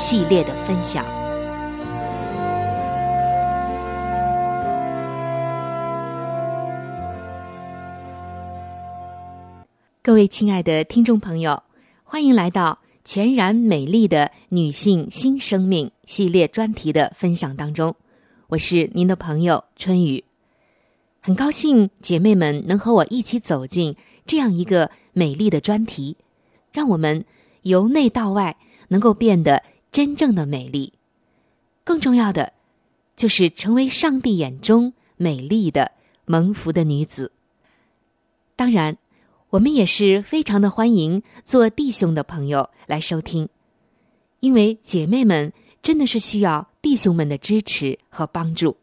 系列的分享。各位亲爱的听众朋友，欢迎来到全然美丽的女性新生命系列专题的分享当中。我是您的朋友春雨，很高兴姐妹们能和我一起走进这样一个美丽的专题，让我们由内到外能够变得。真正的美丽，更重要的，就是成为上帝眼中美丽的蒙福的女子。当然，我们也是非常的欢迎做弟兄的朋友来收听，因为姐妹们真的是需要弟兄们的支持和帮助。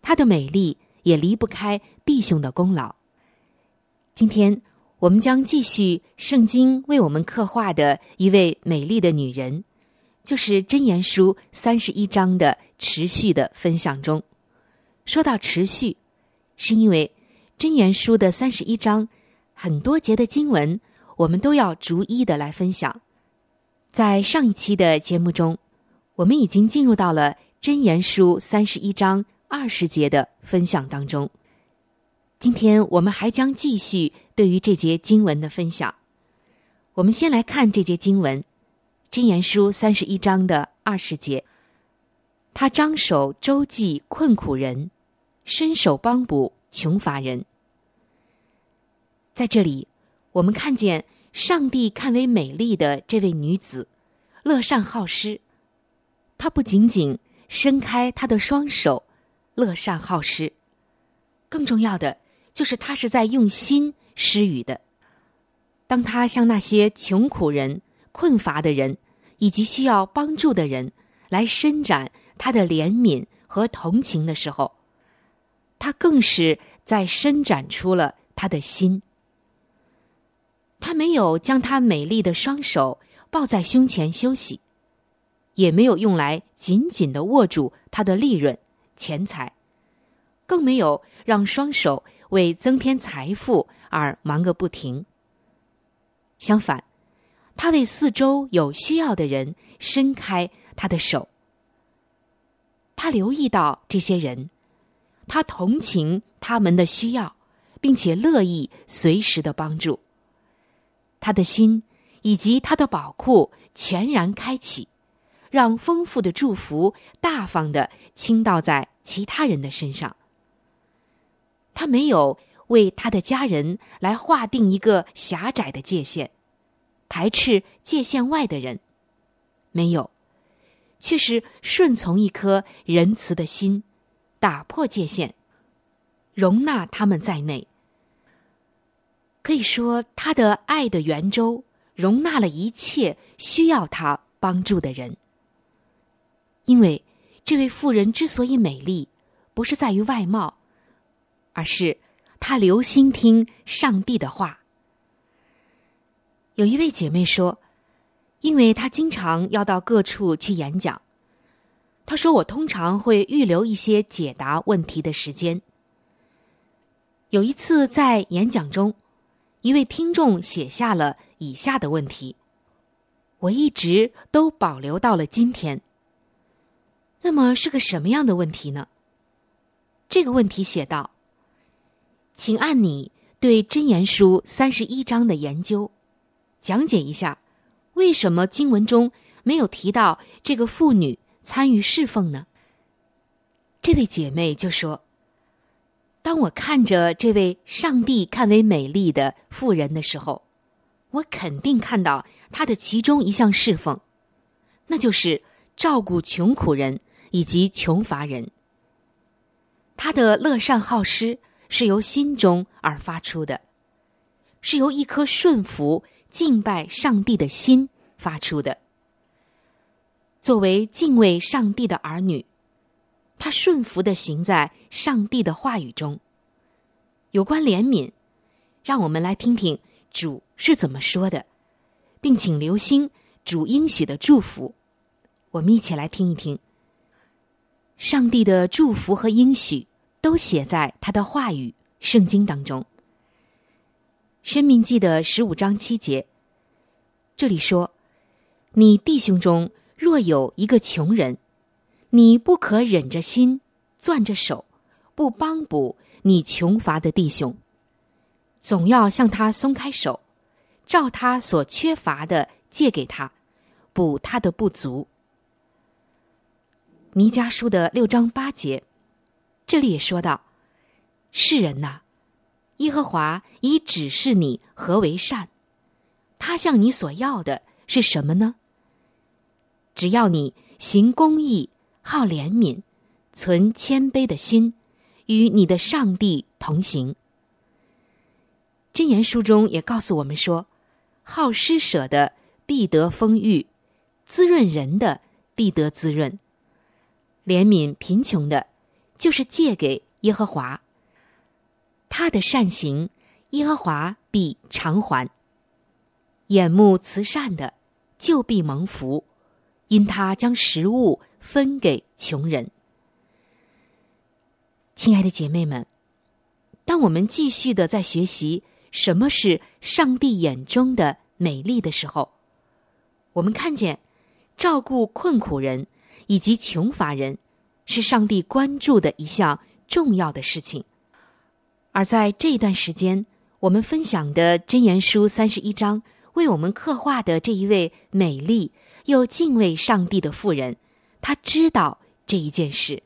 她的美丽也离不开弟兄的功劳。今天我们将继续圣经为我们刻画的一位美丽的女人。就是真言书三十一章的持续的分享中，说到持续，是因为真言书的三十一章很多节的经文，我们都要逐一的来分享。在上一期的节目中，我们已经进入到了真言书三十一章二十节的分享当中。今天我们还将继续对于这节经文的分享。我们先来看这节经文。箴言书三十一章的二十节，他张手周济困苦人，伸手帮补穷乏人。在这里，我们看见上帝看为美丽的这位女子，乐善好施。她不仅仅伸开她的双手，乐善好施，更重要的就是她是在用心施予的。当她向那些穷苦人。困乏的人，以及需要帮助的人，来伸展他的怜悯和同情的时候，他更是在伸展出了他的心。他没有将他美丽的双手抱在胸前休息，也没有用来紧紧的握住他的利润钱财，更没有让双手为增添财富而忙个不停。相反，他为四周有需要的人伸开他的手。他留意到这些人，他同情他们的需要，并且乐意随时的帮助。他的心以及他的宝库全然开启，让丰富的祝福大方的倾倒在其他人的身上。他没有为他的家人来划定一个狭窄的界限，排斥界限外的人，没有，却是顺从一颗仁慈的心，打破界限，容纳他们在内。可以说，他的爱的圆周容纳了一切需要他帮助的人。因为这位妇人之所以美丽，不是在于外貌，而是她留心听上帝的话。有一位姐妹说，因为她经常要到各处去演讲，她说我通常会预留一些解答问题的时间。有一次在演讲中。一位听众写下了以下的问题，我一直都保留到了今天。那么是个什么样的问题呢？这个问题写道：“请按你对《真言书》三十一章的研究，讲解一下，为什么经文中没有提到这个妇女参与侍奉呢？”这位姐妹就说。当我看着这位上帝看为美丽的妇人的时候，我肯定看到她的其中一项侍奉，那就是照顾穷苦人以及穷乏人。她的乐善好施是由心中而发出的，是由一颗顺服敬拜上帝的心发出的。作为敬畏上帝的儿女。他顺服的行在上帝的话语中。有关怜悯，让我们来听听主是怎么说的，并请留心主应许的祝福。我们一起来听一听。上帝的祝福和应许都写在他的话语圣经当中。申命记的十五章七节，这里说：“你弟兄中若有一个穷人。”你不可忍着心，攥着手，不帮补你穷乏的弟兄，总要向他松开手，照他所缺乏的借给他，补他的不足。弥迦书的六章八节，这里也说到：世人呐，耶和华已指示你何为善，他向你所要的是什么呢？只要你行公义。好怜悯，存谦卑的心，与你的上帝同行。箴言书中也告诉我们说：好施舍的必得丰裕，滋润人的必得滋润。怜悯贫穷的，就是借给耶和华。他的善行，耶和华必偿还。眼目慈善的，就必蒙福，因他将食物。分给穷人，亲爱的姐妹们，当我们继续的在学习什么是上帝眼中的美丽的时候，我们看见照顾困苦人以及穷乏人是上帝关注的一项重要的事情。而在这一段时间，我们分享的箴言书三十一章为我们刻画的这一位美丽又敬畏上帝的妇人。她知道这一件事，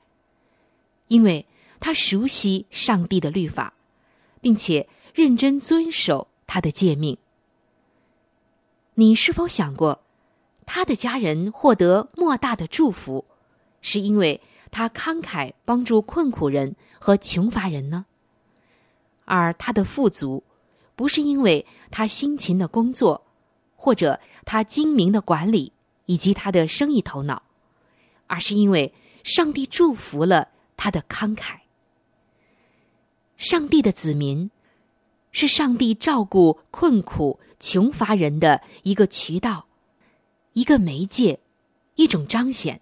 因为她熟悉上帝的律法，并且认真遵守他的诫命。你是否想过，他的家人获得莫大的祝福，是因为他慷慨帮助困苦人和穷乏人呢？而他的富足，不是因为他辛勤的工作，或者他精明的管理以及他的生意头脑。而是因为上帝祝福了他的慷慨。上帝的子民是上帝照顾困苦穷乏人的一个渠道，一个媒介，一种彰显。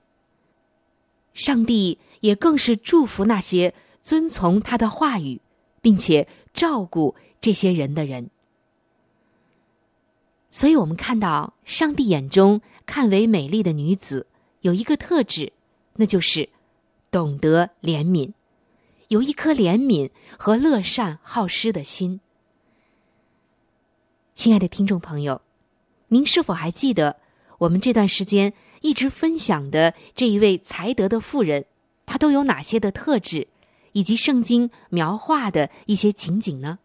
上帝也更是祝福那些遵从他的话语，并且照顾这些人的人。所以，我们看到上帝眼中看为美丽的女子有一个特质，那就是懂得怜悯，有一颗怜悯和乐善好施的心。亲爱的听众朋友，您是否还记得我们这段时间一直分享的这一位才德的妇人，她都有哪些的特质，以及圣经描画的一些情景呢？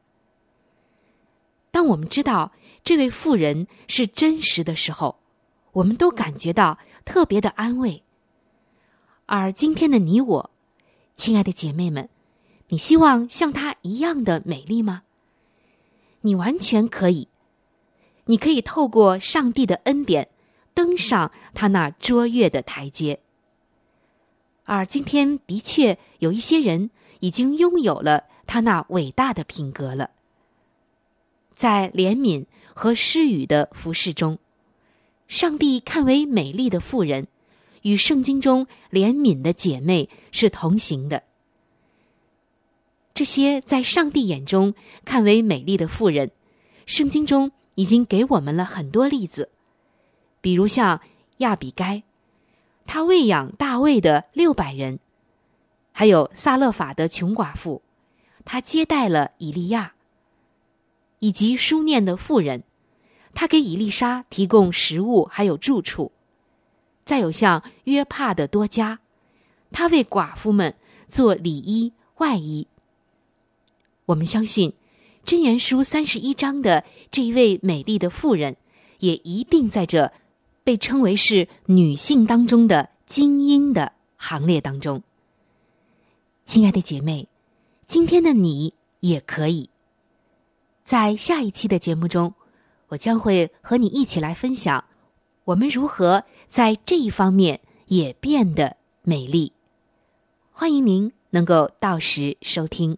当我们知道。这位妇人是真实的时候，我们都感觉到特别的安慰。而今天的你我，亲爱的姐妹们，你希望像她一样的美丽吗？你完全可以，你可以透过上帝的恩典，登上他那卓越的台阶。而今天的确有一些人已经拥有了他那伟大的品格了，在怜悯。和施予的服饰中，上帝看为美丽的妇人，与圣经中怜悯的姐妹是同行的。这些在上帝眼中看为美丽的妇人，圣经中已经给我们了很多例子，比如像亚比该，他喂养大卫的六百人；还有撒勒法的穷寡妇，他接待了以利亚。以及书念的妇人，他给伊丽莎提供食物，还有住处。再有像约帕的多加，他为寡妇们做里衣外衣。我们相信，真言书三十一章的这一位美丽的妇人，也一定在这被称为是女性当中的精英的行列当中。亲爱的姐妹，今天的你也可以。在下一期的节目中，我将会和你一起来分享，我们如何在这一方面也变得美丽。欢迎您能够到时收听。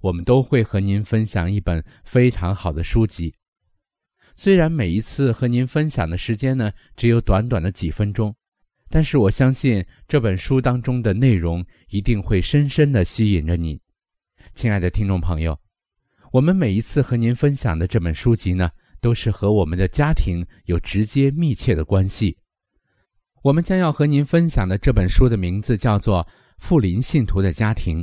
我们都会和您分享一本非常好的书籍。虽然每一次和您分享的时间呢只有短短的几分钟，但是我相信这本书当中的内容一定会深深的吸引着你。亲爱的听众朋友，我们每一次和您分享的这本书籍呢，都是和我们的家庭有直接密切的关系。我们将要和您分享的这本书的名字叫做《富林信徒的家庭》。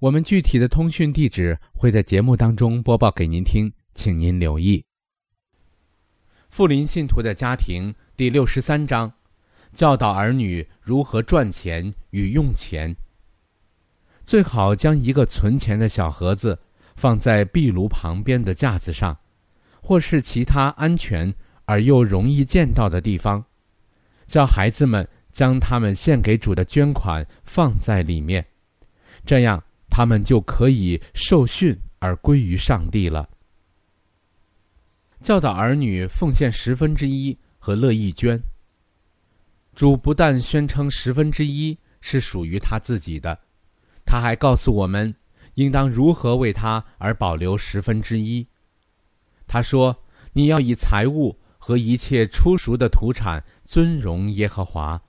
我们具体的通讯地址会在节目当中播报给您听，请您留意。富林信徒的家庭第六十三章，教导儿女如何赚钱与用钱。最好将一个存钱的小盒子放在壁炉旁边的架子上，或是其他安全而又容易见到的地方，叫孩子们将他们献给主的捐款放在里面，这样他们就可以受训而归于上帝了。教导儿女奉献十分之一和乐意捐。主不但宣称十分之一是属于他自己的。他还告诉我们，应当如何为他而保留十分之一。他说：“你要以财物和一切出熟的土产尊荣耶和华。”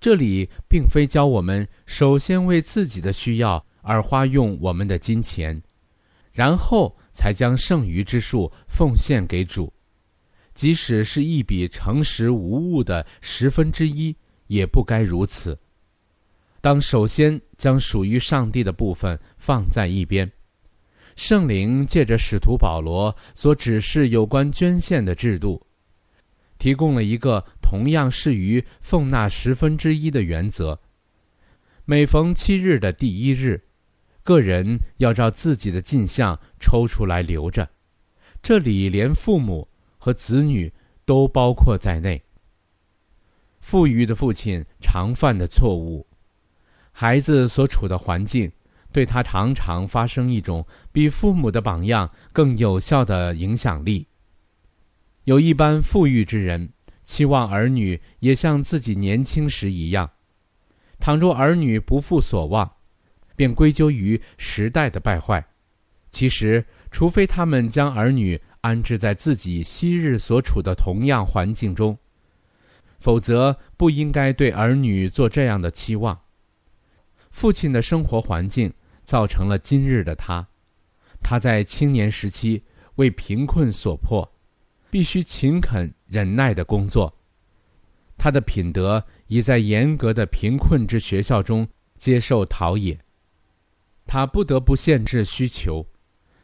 这里并非教我们首先为自己的需要而花用我们的金钱，然后才将剩余之数奉献给主。即使是一笔诚实无误的十分之一，也不该如此。当首先将属于上帝的部分放在一边。圣灵借着使徒保罗所指示有关捐献的制度，提供了一个同样适于奉纳十分之一的原则。每逢七日的第一日，个人要照自己的进项抽出来留着。这里连父母和子女都包括在内。富裕的父亲常犯的错误，孩子所处的环境。对他常常发生一种比父母的榜样更有效的影响力。有一般富裕之人期望儿女也像自己年轻时一样，倘若儿女不负所望，便归咎于时代的败坏。其实，除非他们将儿女安置在自己昔日所处的同样环境中，否则不应该对儿女做这样的期望。父亲的生活环境。造成了今日的他，他在青年时期为贫困所迫，必须勤恳忍耐的工作。他的品德已在严格的贫困之学校中接受陶冶，他不得不限制需求，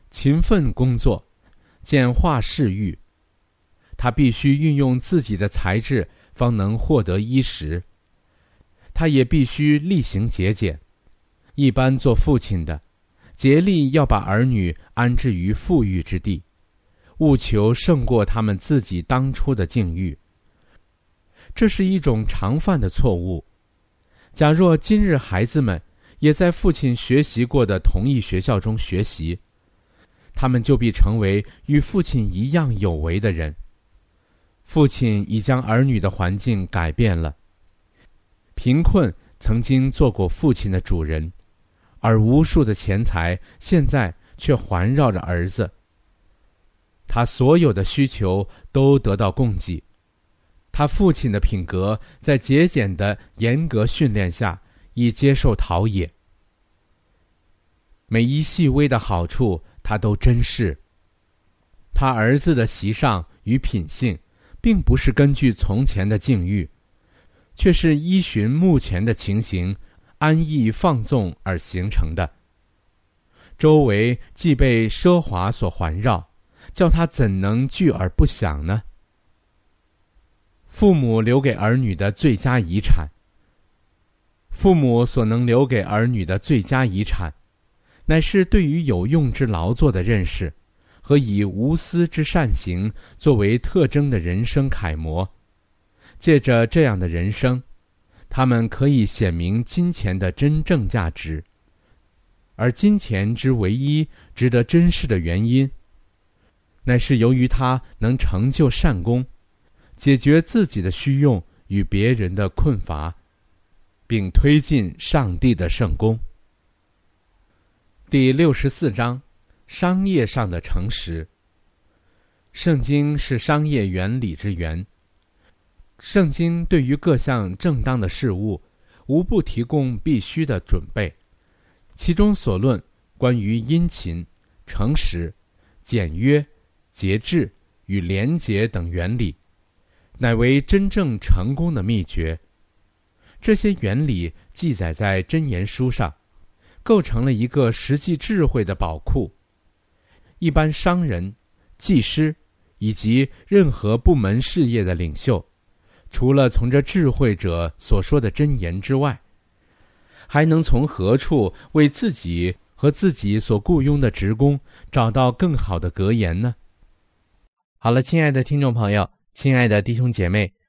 勤奋工作，简化事欲。他必须运用自己的才智，方能获得衣食。他也必须厉行节俭。一般做父亲的，竭力要把儿女安置于富裕之地，务求胜过他们自己当初的境遇。这是一种常犯的错误。假若今日孩子们也在父亲学习过的同一学校中学习，他们就必成为与父亲一样有为的人。父亲已将儿女的环境改变了。贫困曾经做过父亲的主人。而无数的钱财现在却环绕着儿子，他所有的需求都得到供给。他父亲的品格在节俭的严格训练下以接受陶冶，每一细微的好处他都珍视。他儿子的习上与品性，并不是根据从前的境遇，却是依循目前的情形。安逸放纵而形成的，周围既被奢华所环绕，叫他怎能聚而不想呢？父母留给儿女的最佳遗产，父母所能留给儿女的最佳遗产，乃是对于有用之劳作的认识，和以无私之善行作为特征的人生楷模。借着这样的人生。他们可以显明金钱的真正价值，而金钱之唯一值得珍视的原因，乃是由于它能成就善功，解决自己的需用与别人的困乏，并推进上帝的圣功。第六十四章：商业上的诚实。圣经是商业原理之源。圣经对于各项正当的事物，无不提供必须的准备，其中所论关于殷勤、诚实、简约、节制与廉洁等原理，乃为真正成功的秘诀。这些原理记载在真言书上，构成了一个实际智慧的宝库。一般商人、技师以及任何部门事业的领袖。除了从这智慧者所说的真言之外，还能从何处为自己和自己所雇佣的职工找到更好的格言呢？好了，亲爱的听众朋友，亲爱的弟兄姐妹，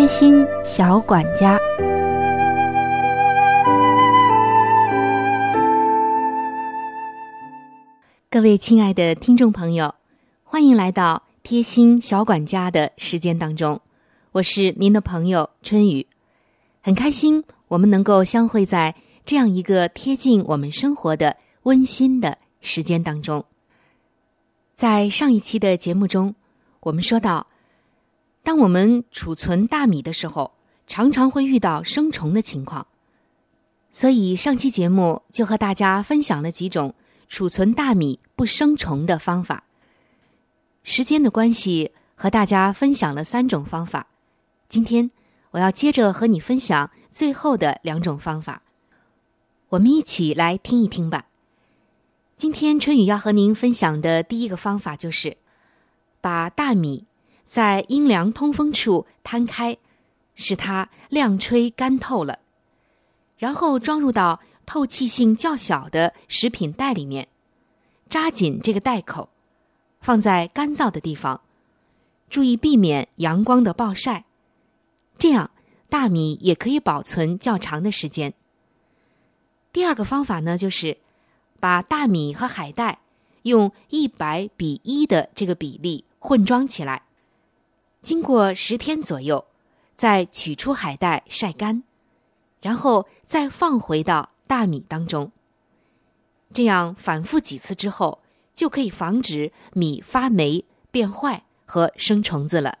贴心小管家，各位亲爱的听众朋友，欢迎来到贴心小管家的时间当中，我是您的朋友春雨，很开心我们能够相会在这样一个贴近我们生活的温馨的时间当中。在上一期的节目中，我们说到。当我们储存大米的时候，常常会遇到生虫的情况，所以上期节目就和大家分享了几种储存大米不生虫的方法。时间的关系，和大家分享了三种方法。今天我要接着和你分享最后的两种方法，我们一起来听一听吧。今天春雨要和您分享的第一个方法就是把大米。在阴凉通风处摊开，使它晾吹干透了，然后装入到透气性较小的食品袋里面，扎紧这个袋口，放在干燥的地方，注意避免阳光的暴晒，这样大米也可以保存较长的时间。第二个方法呢，就是把大米和海带用一百比一的这个比例混装起来。经过十天左右，再取出海带晒干，然后再放回到大米当中。这样反复几次之后，就可以防止米发霉、变坏和生虫子了。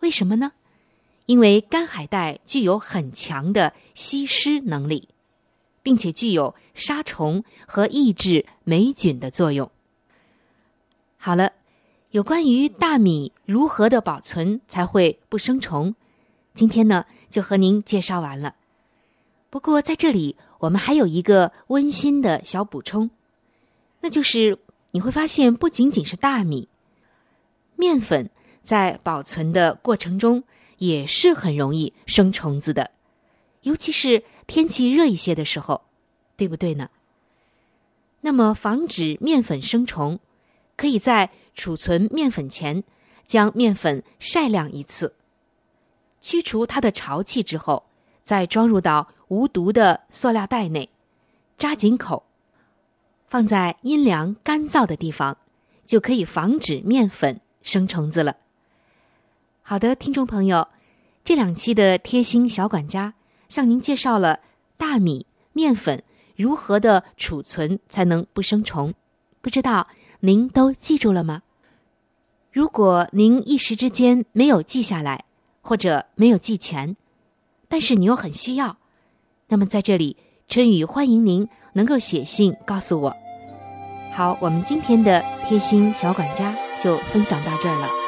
为什么呢？因为干海带具有很强的吸湿能力，并且具有杀虫和抑制霉菌的作用。好了。有关于大米如何的保存才会不生虫，今天呢就和您介绍完了。不过在这里我们还有一个温馨的小补充，那就是你会发现不仅仅是大米，面粉在保存的过程中也是很容易生虫子的，尤其是天气热一些的时候，对不对呢？那么防止面粉生虫。可以在储存面粉前，将面粉晒晾一次，去除它的潮气之后，再装入到无毒的塑料袋内，扎紧口，放在阴凉干燥的地方，就可以防止面粉生虫子了。好的，听众朋友，这两期的贴心小管家向您介绍了大米面粉如何的储存才能不生虫，不知道。您都记住了吗？如果您一时之间没有记下来，或者没有记全，但是你又很需要，那么在这里，春雨欢迎您能够写信告诉我。好，我们今天的贴心小管家就分享到这儿了。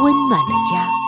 温暖的家。